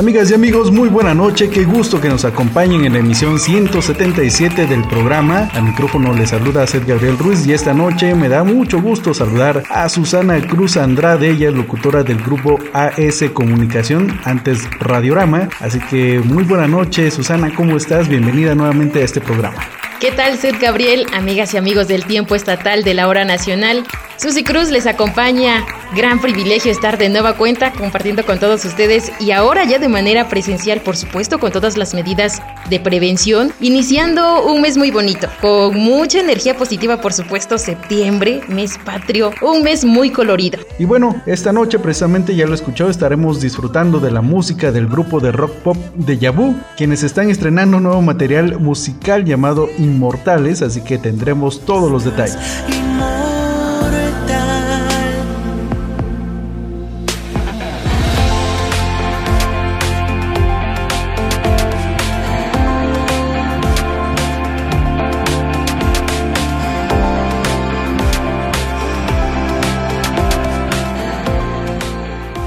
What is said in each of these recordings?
Amigas y amigos, muy buena noche, qué gusto que nos acompañen en la emisión 177 del programa. Al micrófono les saluda Seth Gabriel Ruiz y esta noche me da mucho gusto saludar a Susana Cruz Andrade, ella es locutora del grupo AS Comunicación, antes Radiorama. Así que muy buena noche, Susana, ¿cómo estás? Bienvenida nuevamente a este programa. ¿Qué tal, Seth Gabriel, amigas y amigos del tiempo estatal de la hora nacional? Susy Cruz les acompaña. Gran privilegio estar de nueva cuenta compartiendo con todos ustedes y ahora ya de manera presencial, por supuesto, con todas las medidas de prevención, iniciando un mes muy bonito, con mucha energía positiva, por supuesto, septiembre, mes patrio, un mes muy colorido. Y bueno, esta noche precisamente ya lo escuchó, estaremos disfrutando de la música del grupo de rock pop de Yabu, quienes están estrenando un nuevo material musical llamado Inmortales, así que tendremos todos los detalles.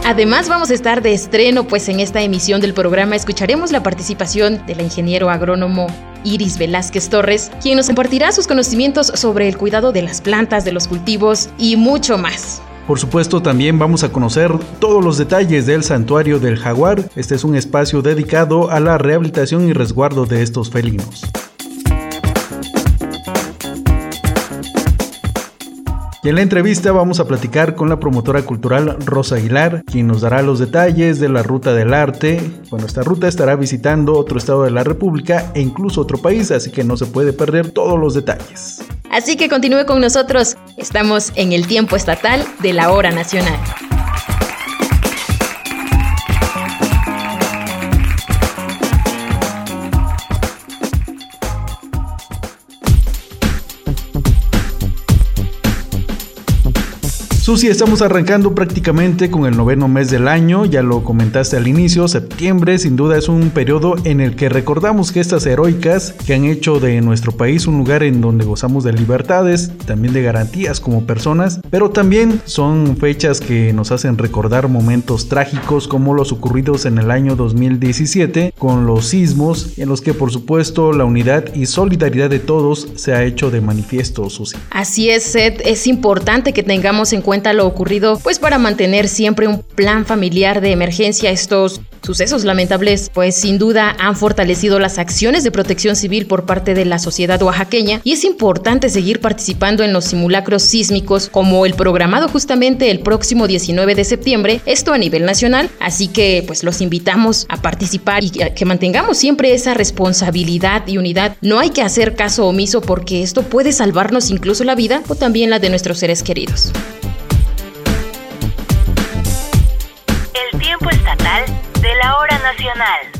Además vamos a estar de estreno pues en esta emisión del programa escucharemos la participación del ingeniero agrónomo Iris Velázquez Torres, quien nos compartirá sus conocimientos sobre el cuidado de las plantas, de los cultivos y mucho más. Por supuesto, también vamos a conocer todos los detalles del santuario del jaguar. Este es un espacio dedicado a la rehabilitación y resguardo de estos felinos. Y en la entrevista vamos a platicar con la promotora cultural Rosa Aguilar, quien nos dará los detalles de la ruta del arte. Bueno, esta ruta estará visitando otro estado de la República e incluso otro país, así que no se puede perder todos los detalles. Así que continúe con nosotros, estamos en el tiempo estatal de la hora nacional. Susi, estamos arrancando prácticamente con el noveno mes del año, ya lo comentaste al inicio, septiembre sin duda es un periodo en el que recordamos gestas heroicas que han hecho de nuestro país un lugar en donde gozamos de libertades, también de garantías como personas, pero también son fechas que nos hacen recordar momentos trágicos como los ocurridos en el año 2017 con los sismos en los que por supuesto la unidad y solidaridad de todos se ha hecho de manifiesto, Susi. Así es, Seth, es importante que tengamos en cuenta lo ocurrido, pues para mantener siempre un plan familiar de emergencia estos sucesos lamentables, pues sin duda han fortalecido las acciones de protección civil por parte de la sociedad oaxaqueña y es importante seguir participando en los simulacros sísmicos como el programado justamente el próximo 19 de septiembre, esto a nivel nacional, así que pues los invitamos a participar y que mantengamos siempre esa responsabilidad y unidad. No hay que hacer caso omiso porque esto puede salvarnos incluso la vida o también la de nuestros seres queridos. Nacional.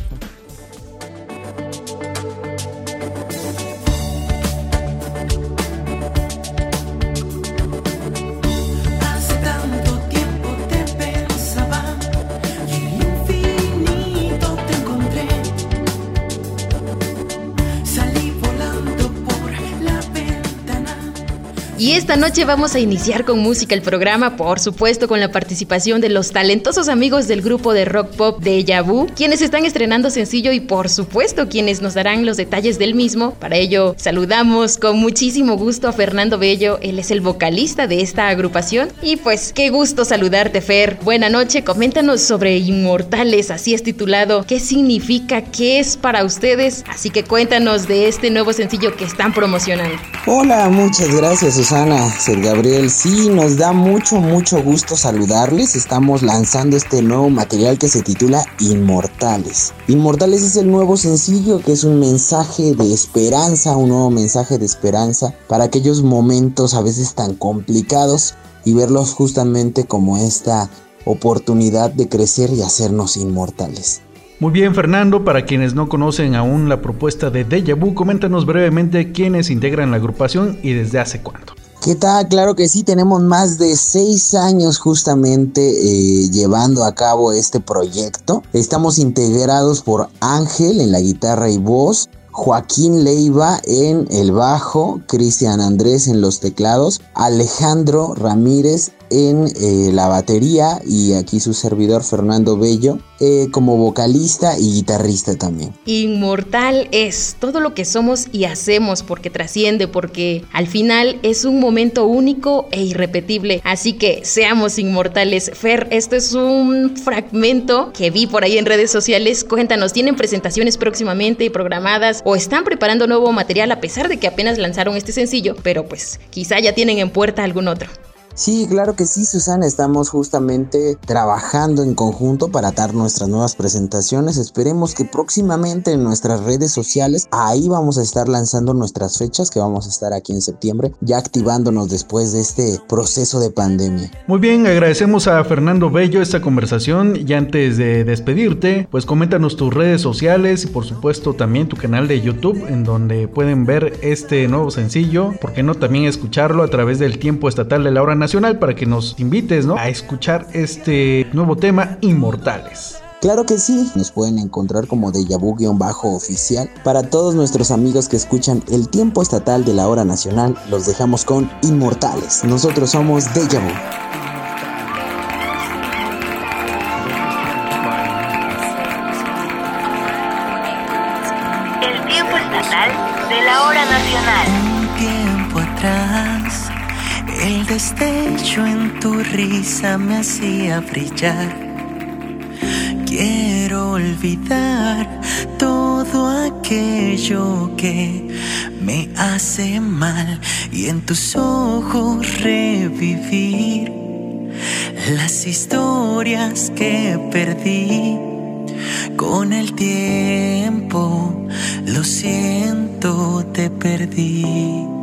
Y esta noche vamos a iniciar con música el programa, por supuesto con la participación de los talentosos amigos del grupo de rock pop de Yabu, quienes están estrenando sencillo y por supuesto quienes nos darán los detalles del mismo. Para ello saludamos con muchísimo gusto a Fernando Bello, él es el vocalista de esta agrupación. Y pues qué gusto saludarte Fer. Buena noche, coméntanos sobre Inmortales, así es titulado, qué significa, qué es para ustedes, así que cuéntanos de este nuevo sencillo que están promocionando. Hola, muchas gracias Susana, Ser Gabriel. Sí, nos da mucho, mucho gusto saludarles. Estamos lanzando este nuevo material que se titula Inmortales. Inmortales es el nuevo sencillo que es un mensaje de esperanza, un nuevo mensaje de esperanza para aquellos momentos a veces tan complicados y verlos justamente como esta oportunidad de crecer y hacernos inmortales. Muy bien, Fernando, para quienes no conocen aún la propuesta de Deja Vu, coméntanos brevemente quiénes integran la agrupación y desde hace cuánto. ¿Qué tal? Claro que sí, tenemos más de seis años justamente eh, llevando a cabo este proyecto. Estamos integrados por Ángel en la guitarra y voz, Joaquín Leiva en el bajo, Cristian Andrés en los teclados, Alejandro Ramírez en eh, la batería y aquí su servidor Fernando Bello eh, como vocalista y guitarrista también. Inmortal es todo lo que somos y hacemos porque trasciende, porque al final es un momento único e irrepetible. Así que seamos inmortales. Fer, esto es un fragmento que vi por ahí en redes sociales. Cuéntanos, ¿tienen presentaciones próximamente programadas o están preparando nuevo material a pesar de que apenas lanzaron este sencillo? Pero pues quizá ya tienen en puerta algún otro. Sí, claro que sí, Susana. Estamos justamente trabajando en conjunto para dar nuestras nuevas presentaciones. Esperemos que próximamente en nuestras redes sociales, ahí vamos a estar lanzando nuestras fechas que vamos a estar aquí en septiembre, ya activándonos después de este proceso de pandemia. Muy bien, agradecemos a Fernando Bello esta conversación y antes de despedirte, pues coméntanos tus redes sociales y por supuesto también tu canal de YouTube en donde pueden ver este nuevo sencillo, porque no también escucharlo a través del tiempo estatal de la hora nacional para que nos invites ¿no? a escuchar este nuevo tema, Inmortales. Claro que sí, nos pueden encontrar como de bajo oficial. Para todos nuestros amigos que escuchan el tiempo estatal de la hora nacional, los dejamos con Inmortales. Nosotros somos Deja Vu. Destello en tu risa me hacía brillar. Quiero olvidar todo aquello que me hace mal y en tus ojos revivir las historias que perdí con el tiempo. Lo siento, te perdí.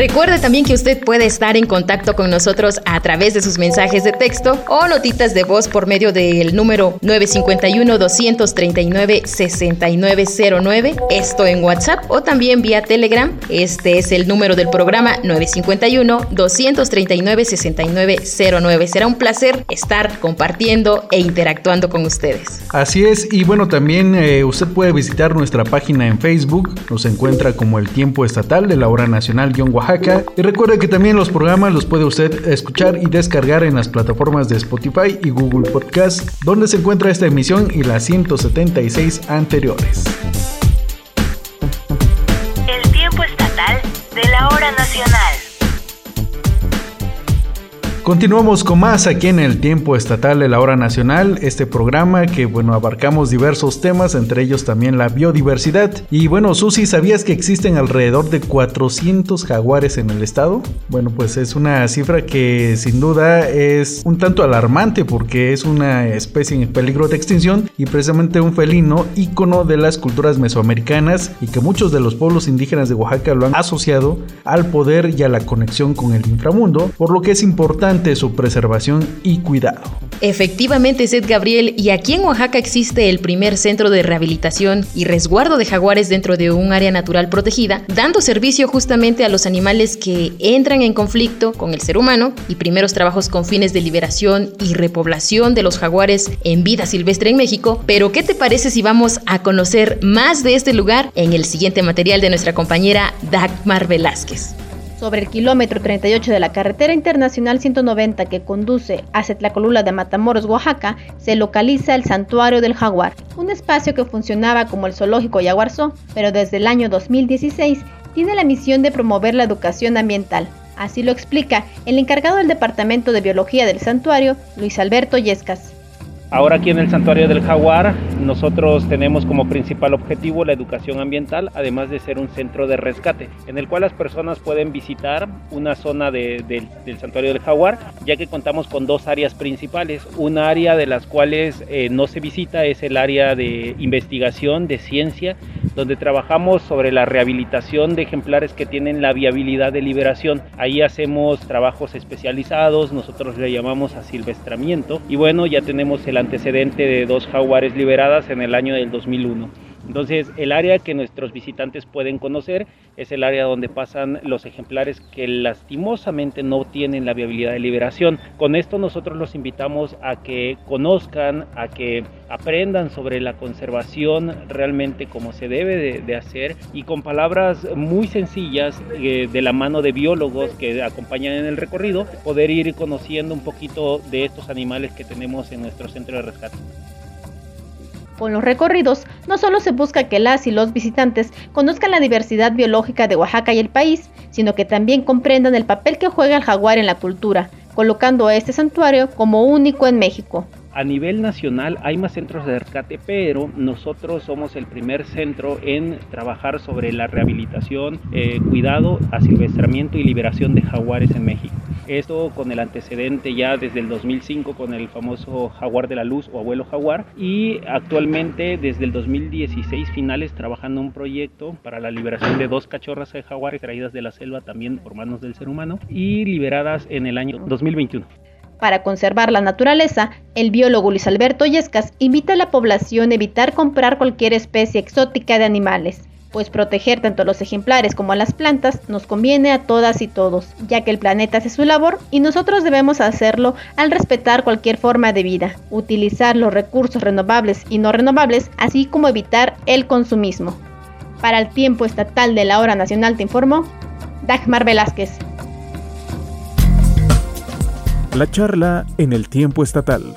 Recuerde también que usted puede estar en contacto con nosotros a través de sus mensajes de texto o notitas de voz por medio del número 951-239-6909, esto en WhatsApp o también vía Telegram. Este es el número del programa 951-239-6909. Será un placer estar compartiendo e interactuando con ustedes. Así es, y bueno, también eh, usted puede visitar nuestra página en Facebook, nos encuentra como el tiempo estatal de la hora nacional-guatemala Oaxaca. Y recuerde que también los programas los puede usted escuchar y descargar en las plataformas de Spotify y Google Podcast, donde se encuentra esta emisión y las 176 anteriores. El tiempo estatal de la hora nacional. Continuamos con más aquí en el tiempo estatal de la hora nacional, este programa que bueno abarcamos diversos temas, entre ellos también la biodiversidad. Y bueno, Susi, ¿sabías que existen alrededor de 400 jaguares en el estado? Bueno, pues es una cifra que sin duda es un tanto alarmante porque es una especie en peligro de extinción y precisamente un felino ícono de las culturas mesoamericanas y que muchos de los pueblos indígenas de Oaxaca lo han asociado al poder y a la conexión con el inframundo, por lo que es importante su preservación y cuidado. Efectivamente, Seth Gabriel, y aquí en Oaxaca existe el primer centro de rehabilitación y resguardo de jaguares dentro de un área natural protegida, dando servicio justamente a los animales que entran en conflicto con el ser humano y primeros trabajos con fines de liberación y repoblación de los jaguares en vida silvestre en México. Pero, ¿qué te parece si vamos a conocer más de este lugar en el siguiente material de nuestra compañera Dagmar Velázquez? Sobre el kilómetro 38 de la carretera internacional 190 que conduce hacia Tlacolula de Matamoros, Oaxaca, se localiza el Santuario del Jaguar, un espacio que funcionaba como el zoológico Yaguarzó, pero desde el año 2016 tiene la misión de promover la educación ambiental. Así lo explica el encargado del Departamento de Biología del santuario, Luis Alberto Yescas. Ahora aquí en el Santuario del Jaguar nosotros tenemos como principal objetivo la educación ambiental, además de ser un centro de rescate, en el cual las personas pueden visitar una zona del Santuario del Jaguar, ya que contamos con dos áreas principales. Una área de las cuales eh, no se visita es el área de investigación, de ciencia, donde trabajamos sobre la rehabilitación de ejemplares que tienen la viabilidad de liberación. Ahí hacemos trabajos especializados, nosotros le llamamos asilvestramiento, y bueno, ya tenemos el antecedente de dos jaguares liberadas en el año del 2001. Entonces, el área que nuestros visitantes pueden conocer es el área donde pasan los ejemplares que lastimosamente no tienen la viabilidad de liberación. Con esto nosotros los invitamos a que conozcan, a que aprendan sobre la conservación realmente como se debe de, hacer y con palabras muy sencillas eh, de la mano de biólogos que acompañan en el recorrido, poder ir conociendo un poquito de estos animales que tenemos en nuestro centro de rescate. Con los recorridos, no solo se busca que las y los visitantes conozcan la diversidad biológica de Oaxaca y el país, sino que también comprendan el papel que juega el jaguar en la cultura, colocando a este santuario como único en México. A nivel nacional hay más centros de rescate, pero nosotros somos el primer centro en trabajar sobre la rehabilitación, eh, cuidado, asilvestramiento y liberación de jaguares en México. Esto con el antecedente ya desde el 2005 con el famoso jaguar de la luz o abuelo jaguar y actualmente desde el 2016 finales trabajando un proyecto para la liberación de dos cachorras de jaguares traídas de la selva también por manos del ser humano y liberadas en el año 2021. Para conservar la naturaleza, el biólogo Luis Alberto Yescas invita a la población a evitar comprar cualquier especie exótica de animales, pues proteger tanto a los ejemplares como a las plantas nos conviene a todas y todos, ya que el planeta hace su labor y nosotros debemos hacerlo al respetar cualquier forma de vida, utilizar los recursos renovables y no renovables, así como evitar el consumismo. Para el tiempo estatal de la hora nacional te informó Dagmar Velázquez. La charla en el tiempo estatal.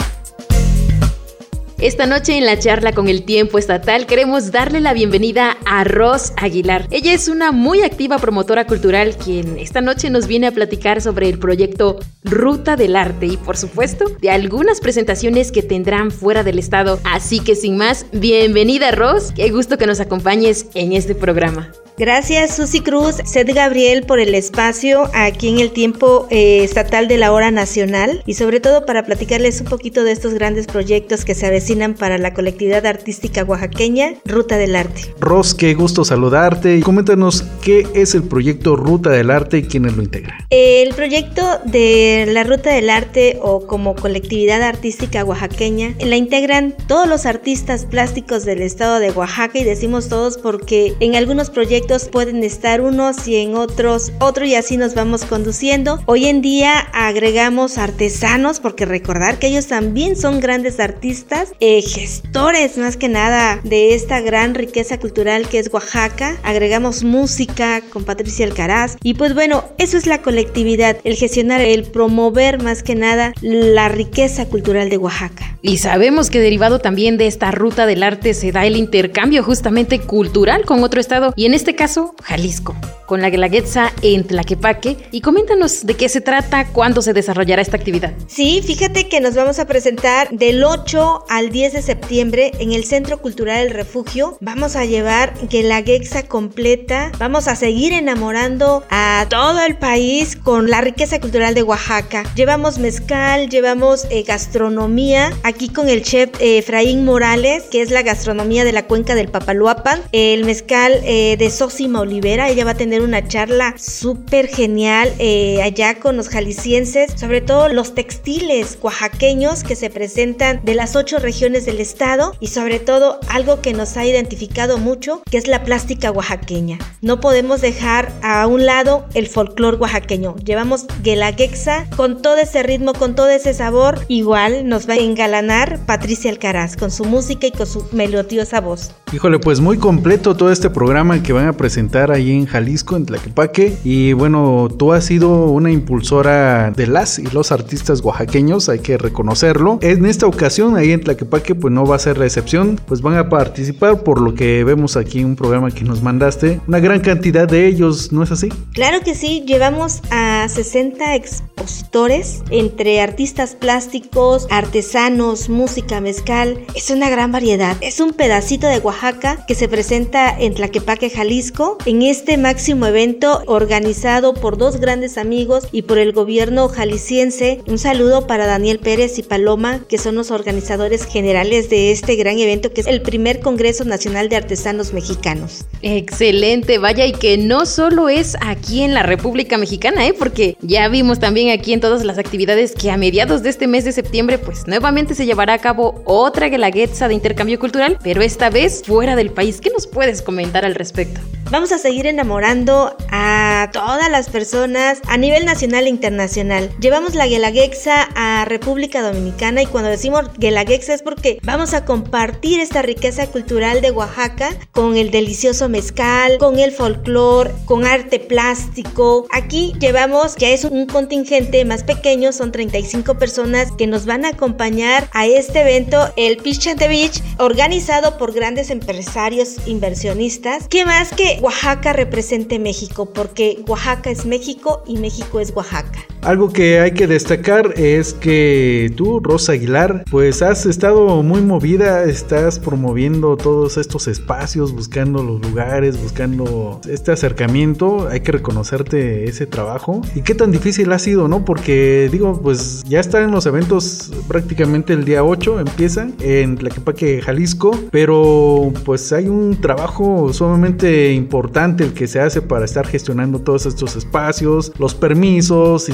Esta noche en la charla con el tiempo estatal queremos darle la bienvenida a Ros Aguilar. Ella es una muy activa promotora cultural quien esta noche nos viene a platicar sobre el proyecto Ruta del Arte y por supuesto de algunas presentaciones que tendrán fuera del estado. Así que sin más, bienvenida Ros, qué gusto que nos acompañes en este programa. Gracias Susi Cruz, Sed Gabriel por el espacio aquí en el tiempo eh, estatal de la hora nacional y sobre todo para platicarles un poquito de estos grandes proyectos que se avecinan para la colectividad artística oaxaqueña Ruta del Arte. Ros, qué gusto saludarte y coméntanos qué es el proyecto Ruta del Arte y quiénes lo integran. El proyecto de la Ruta del Arte o como colectividad artística oaxaqueña la integran todos los artistas plásticos del estado de Oaxaca y decimos todos porque en algunos proyectos pueden estar unos y en otros otro y así nos vamos conduciendo. Hoy en día agregamos artesanos porque recordar que ellos también son grandes artistas, eh, gestores más que nada de esta gran riqueza cultural que es Oaxaca. Agregamos música con Patricia Alcaraz y pues bueno, eso es la colectividad, el gestionar, el promover más que nada la riqueza cultural de Oaxaca. Y sabemos que derivado también de esta ruta del arte se da el intercambio justamente cultural con otro estado y en este caso Jalisco, con la Guelaguetza en Tlaquepaque. Y coméntanos de qué se trata, cuándo se desarrollará esta actividad. Sí, fíjate que nos vamos a presentar del 8 al 10 de septiembre en el Centro Cultural El Refugio. Vamos a llevar Guelaguetza completa. Vamos a seguir enamorando a todo el país con la riqueza cultural de Oaxaca. Llevamos mezcal, llevamos eh, gastronomía. Aquí con el chef eh, Efraín Morales, que es la gastronomía de la cuenca del Papaluapan. El mezcal eh, de Sosima Olivera. Ella va a tener una charla súper genial eh, allá con los jaliscienses, sobre todo los textiles oaxaqueños que se presentan de las ocho regiones del estado y sobre todo algo que nos ha identificado mucho, que es la plástica oaxaqueña. No podemos dejar a un lado el folclor oaxaqueño. Llevamos Guelaguetza con todo ese ritmo, con todo ese sabor. Igual nos va a engalanar Patricia Alcaraz con su música y con su melodiosa voz. Híjole, pues muy completo todo este programa que van a presentar ahí en Jalisco, en Tlaquepaque. Y bueno, tú has sido una impulsora de las y los artistas oaxaqueños, hay que reconocerlo. En esta ocasión, ahí en Tlaquepaque, pues no va a ser la excepción, pues van a participar por lo que vemos aquí un programa que nos mandaste. Una gran cantidad de ellos, ¿no es así? Claro que sí, llevamos a 60 expositores entre artistas plásticos, artesanos, música, mezcal. Es una gran variedad. Es un pedacito de Oaxaca que se presenta en Tlaquepaque, Jalisco en este máximo evento organizado por dos grandes amigos y por el gobierno jalisciense. Un saludo para Daniel Pérez y Paloma, que son los organizadores generales de este gran evento que es el primer Congreso Nacional de Artesanos Mexicanos. Excelente, vaya y que no solo es aquí en la República Mexicana, ¿eh? porque ya vimos también aquí en todas las actividades que a mediados de este mes de septiembre pues nuevamente se llevará a cabo otra guelaguetza de intercambio cultural, pero esta vez fuera del país. ¿Qué nos puedes comentar al respecto? Vamos a seguir enamorando a todas las personas a nivel nacional e internacional. Llevamos la Guelaguetza a República Dominicana y cuando decimos Guelaguetza es porque vamos a compartir esta riqueza cultural de Oaxaca con el delicioso mezcal, con el folclore, con arte plástico. Aquí llevamos, ya es un contingente más pequeño, son 35 personas que nos van a acompañar a este evento, el Pichante Beach, organizado por grandes empresarios inversionistas. ¿Qué más Oaxaca represente México, porque Oaxaca es México y México es Oaxaca. Algo que hay que destacar es que tú, Rosa Aguilar, pues has estado muy movida, estás promoviendo todos estos espacios, buscando los lugares, buscando este acercamiento. Hay que reconocerte ese trabajo. Y qué tan difícil ha sido, ¿no? Porque digo, pues ya están los eventos prácticamente el día 8, empiezan en Tlaquepaque, Jalisco, pero pues hay un trabajo sumamente importante el que se hace para estar gestionando todos estos espacios, los permisos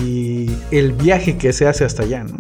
el viaje que se hace hasta allá, ¿no?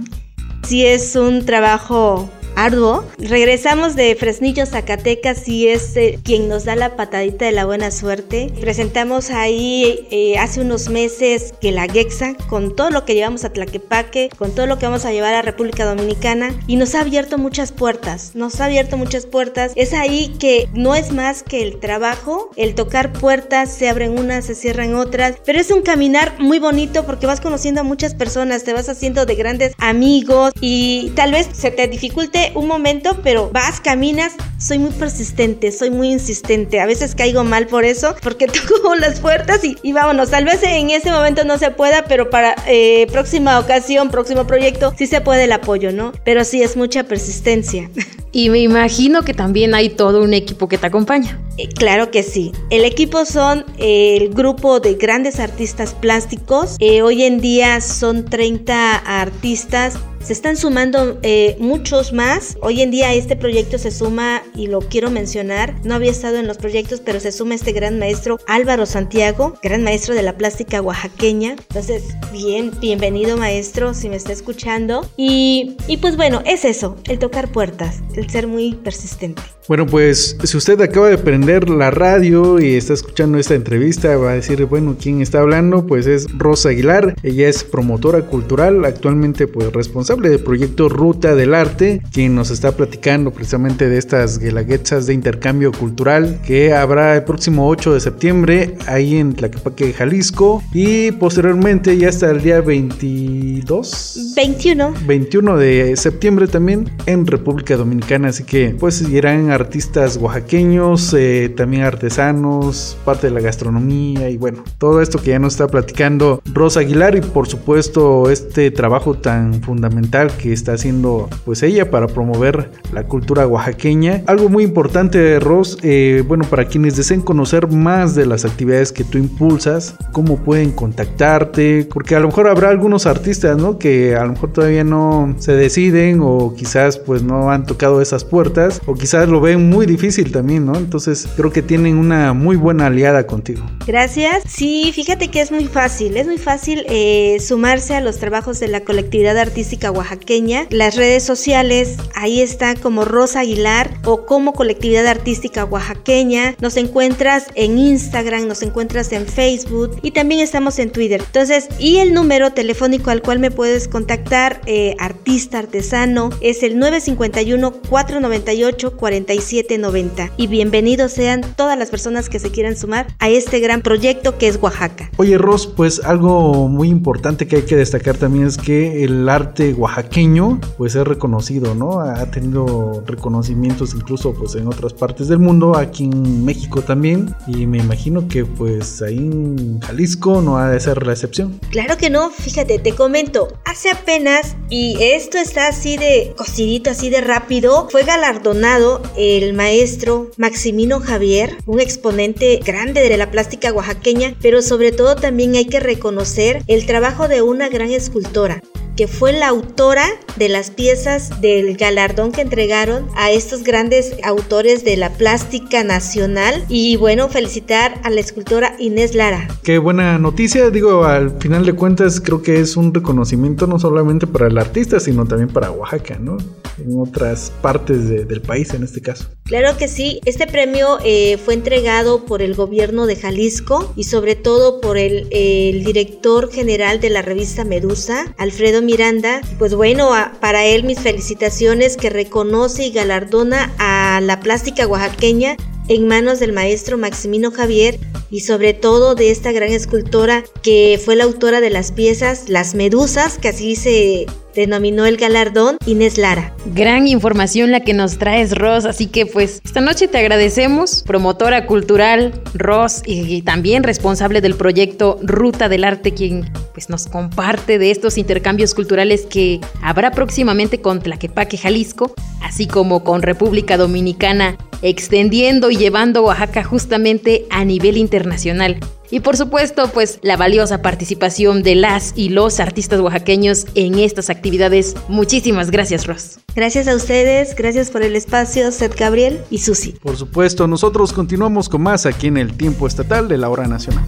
Sí, es un trabajo arduo. Regresamos de Fresnillo, Zacatecas y es eh, quien nos da la patadita de la buena suerte. Presentamos ahí eh, hace unos meses que la Gexa con todo lo que llevamos a Tlaquepaque, con todo lo que vamos a llevar a República Dominicana y nos ha abierto muchas puertas. Nos ha abierto muchas puertas. Es ahí que no es más que el trabajo, el tocar puertas, se abren unas, se cierran otras, pero es un caminar muy bonito porque vas conociendo a muchas personas, te vas haciendo de grandes amigos y tal vez se te dificulte un momento, pero vas, caminas soy muy persistente, soy muy insistente. A veces caigo mal por eso, porque toco las puertas y, y vámonos. Tal vez en ese momento no se pueda, pero para eh, próxima ocasión, próximo proyecto, sí se puede el apoyo, ¿no? Pero sí es mucha persistencia. Y me imagino que también hay todo un equipo que te acompaña. Eh, claro que sí. El equipo son eh, el grupo de grandes artistas plásticos. Eh, hoy en día son 30 artistas se están sumando eh, muchos más. Hoy en día este proyecto se suma, y lo quiero mencionar, no había estado en los proyectos, pero se suma este gran maestro Álvaro Santiago, gran maestro de la plástica oaxaqueña. Entonces, bien, bienvenido maestro, si me está escuchando. Y, y pues bueno, es eso, el tocar puertas, el ser muy persistente. Bueno, pues si usted acaba de prender la radio y está escuchando esta entrevista, va a decir, bueno, ¿quién está hablando? Pues es Rosa Aguilar, ella es promotora cultural, actualmente pues responsable del proyecto Ruta del Arte, quien nos está platicando precisamente de estas guelaguetzas de intercambio cultural que habrá el próximo 8 de septiembre ahí en Tlaquepaque, Jalisco y posteriormente ya hasta el día 22 21 21 de septiembre también en República Dominicana, así que pues irán artistas oaxaqueños, eh, también artesanos, parte de la gastronomía y bueno, todo esto que ya nos está platicando Rosa Aguilar y por supuesto este trabajo tan fundamental que está haciendo pues ella para promover la cultura oaxaqueña. Algo muy importante Ros, eh, bueno, para quienes deseen conocer más de las actividades que tú impulsas, cómo pueden contactarte, porque a lo mejor habrá algunos artistas, ¿no? Que a lo mejor todavía no se deciden o quizás pues no han tocado esas puertas o quizás lo ven muy difícil también, ¿no? Entonces creo que tienen una muy buena aliada contigo. Gracias. Sí, fíjate que es muy fácil, es muy fácil eh, sumarse a los trabajos de la colectividad artística oaxaqueña. Las redes sociales, ahí está como Rosa Aguilar o como colectividad artística oaxaqueña. Nos encuentras en Instagram, nos encuentras en Facebook y también estamos en Twitter. Entonces, y el número telefónico al cual me puedes contactar, eh, artista, artesano, es el 951 498 45 790 Y bienvenidos sean todas las personas que se quieran sumar a este gran proyecto que es Oaxaca. Oye, Ros, pues algo muy importante que hay que destacar también es que el arte oaxaqueño pues es reconocido, ¿no? Ha tenido reconocimientos incluso pues en otras partes del mundo, aquí en México también, y me imagino que pues ahí en Jalisco no ha de ser la excepción. Claro que no, fíjate, te comento, hace apenas, y esto está así de cocidito, así de rápido, fue galardonado el maestro Maximino Javier, un exponente grande de la plástica oaxaqueña, pero sobre todo también hay que reconocer el trabajo de una gran escultora, que fue la autora de las piezas del galardón que entregaron a estos grandes autores de la plástica nacional. Y bueno, felicitar a la escultora Inés Lara. Qué buena noticia, digo, al final de cuentas creo que es un reconocimiento no solamente para el artista, sino también para Oaxaca, ¿no? En otras partes del país en este caso. Claro que sí, este premio eh, fue entregado por el gobierno de Jalisco y sobre todo por el, el director general de la revista Medusa, Alfredo Miranda. Pues bueno, para él mis felicitaciones que reconoce y galardona a la plástica oaxaqueña en manos del maestro Maximino Javier y sobre todo de esta gran escultora que fue la autora de las piezas Las Medusas, que así se denominó el galardón Inés Lara. Gran información la que nos traes, Ros, así que pues esta noche te agradecemos, promotora cultural, Ros, y, también responsable del proyecto Ruta del Arte, quien pues nos comparte de estos intercambios culturales que habrá próximamente con Tlaquepaque, Jalisco, así como con República Dominicana, extendiendo y llevando Oaxaca justamente a nivel internacional. Y por supuesto, pues la valiosa participación de las y los artistas oaxaqueños en estas actividades. Muchísimas gracias, Ross. Gracias a ustedes, gracias por el espacio, Seth Gabriel y Susi. Por supuesto, nosotros continuamos con más aquí en el tiempo estatal de la hora nacional.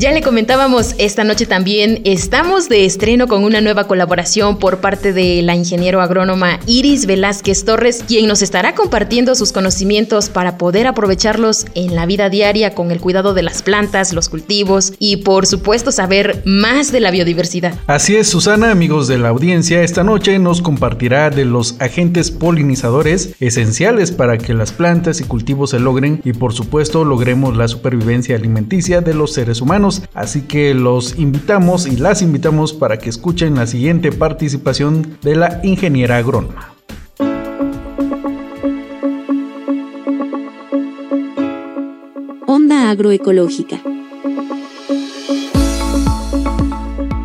Ya le comentábamos esta noche también, estamos de estreno con una nueva colaboración por parte de la ingeniero agrónoma Iris Velázquez Torres, quien nos estará compartiendo sus conocimientos para poder aprovecharlos en la vida diaria con el cuidado de las plantas, los cultivos y por supuesto saber más de la biodiversidad. Así es, Susana, amigos de la audiencia, esta noche nos compartirá de los agentes polinizadores esenciales para que las plantas y cultivos se logren y por supuesto logremos la supervivencia alimenticia de los seres humanos mexicanos, así que los invitamos y las invitamos para que escuchen la siguiente participación de la ingeniera agrónoma. Onda agroecológica.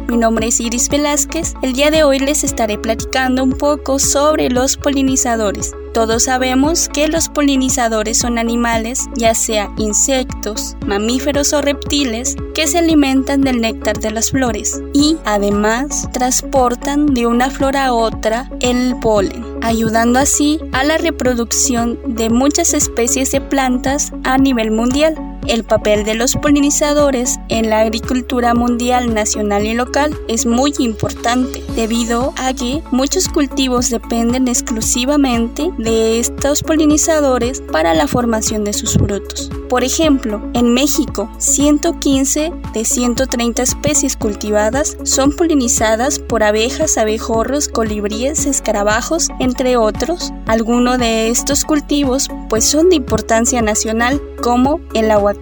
Mi nombre es Iris Velázquez. El día de hoy les estaré platicando un poco sobre los polinizadores. Todos sabemos que los polinizadores son animales, ya sea insectos, mamíferos o reptiles, que se alimentan del néctar de las flores y además transportan de una flor a otra el polen, ayudando así a la reproducción de muchas especies de plantas a nivel mundial. El papel de los polinizadores en la agricultura mundial, nacional y local es muy importante debido a que muchos cultivos dependen exclusivamente de estos polinizadores para la formación de sus frutos. Por ejemplo, en México, 115 de 130 especies cultivadas son polinizadas por abejas, abejorros, colibríes, escarabajos, entre otros. Algunos de estos cultivos pues son de importancia nacional como el aguacate,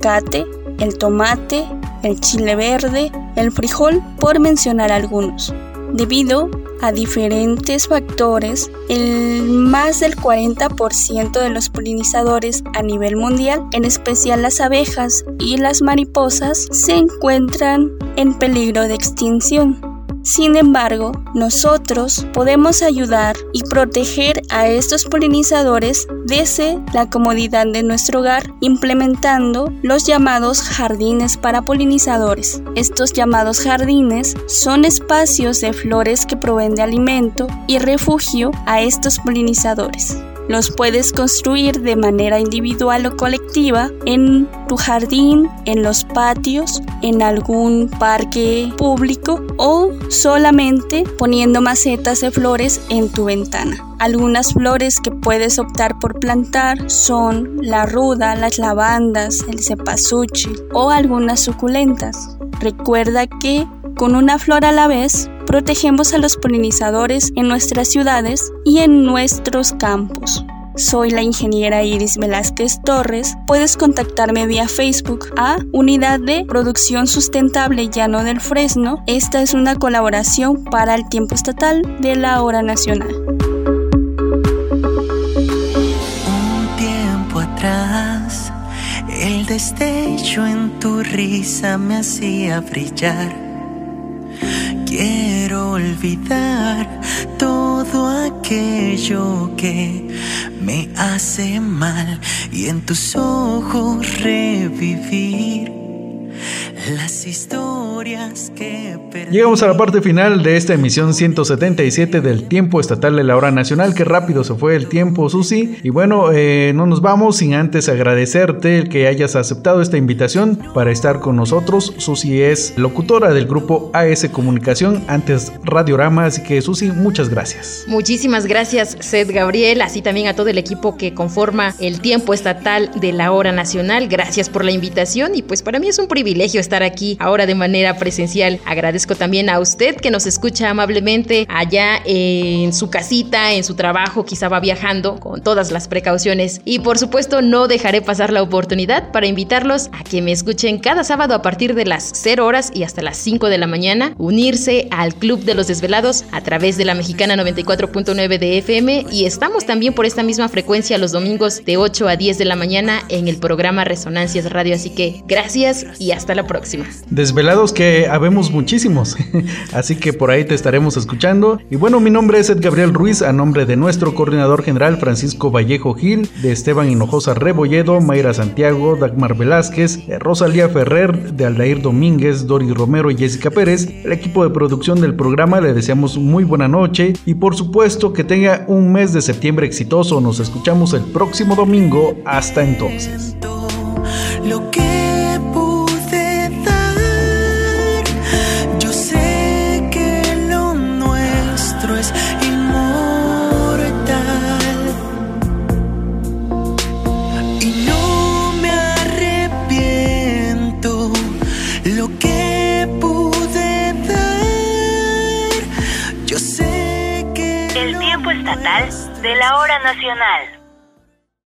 el tomate, el chile verde, el frijol, por mencionar algunos. Debido a diferentes factores, el más del 40% de los polinizadores a nivel mundial, en especial las abejas y las mariposas, se encuentran en peligro de extinción. Sin embargo, nosotros podemos ayudar y proteger a estos polinizadores desde la comodidad de nuestro hogar implementando los llamados jardines para polinizadores. Estos llamados jardines son espacios de flores que proveen de alimento y refugio a estos polinizadores. Los puedes construir de manera individual o colectiva en tu jardín, en los patios, en algún parque público o solamente poniendo macetas de flores en tu ventana. Algunas flores que puedes optar por plantar son la ruda, las lavandas, el cempasúchil o algunas suculentas. Recuerda que con una flor a la vez protegemos a los polinizadores en nuestras ciudades y en nuestros campos. Soy la ingeniera Iris Velázquez Torres. Puedes contactarme vía Facebook a Unidad de Producción Sustentable Llano del Fresno. Esta es una colaboración para el tiempo estatal de la hora nacional. Un tiempo atrás, el destello en tu risa me hacía brillar olvidar todo aquello que me hace mal y en tus ojos revivir las historias que Llegamos a la parte final de esta emisión 177 del tiempo estatal de la hora nacional. Qué rápido se fue el tiempo, Susi. Y bueno, eh, no nos vamos sin antes agradecerte el que hayas aceptado esta invitación para estar con nosotros. Susi es locutora del grupo AS Comunicación, antes Radiorama. Así que, Susi, muchas gracias. Muchísimas gracias, Seth Gabriel, así también a todo el equipo que conforma el tiempo estatal de la hora nacional. Gracias por la invitación y pues para mí es un privilegio estar aquí ahora de manera presencial. Agradezco también a usted que nos escucha amablemente allá en su casita, en su trabajo, quizá va viajando con todas las precauciones. Y por supuesto no dejaré pasar la oportunidad para invitarlos a que me escuchen cada sábado a partir de las 0 horas y hasta las 5 de la mañana, unirse al Club de los Desvelados a través de la Mexicana 94.9 de FM y estamos también por esta misma frecuencia los domingos de 8 a 10 de la mañana en el programa Resonancias Radio. Así que gracias y hasta la próxima. Desvelados que habemos muchísimos, así que por ahí te estaremos escuchando. Y bueno, mi nombre es Ed Gabriel Ruiz, a nombre de nuestro coordinador general Francisco Vallejo Gil, de Esteban Hinojosa Rebolledo, Mayra Santiago, Dagmar Velázquez, Rosalía Ferrer, de Aldair Domínguez, Dori Romero y Jessica Pérez, el equipo de producción del programa le deseamos muy buena noche y por supuesto que tenga un mes de septiembre exitoso. Nos escuchamos el próximo domingo. Hasta entonces. Lo que de la hora nacional.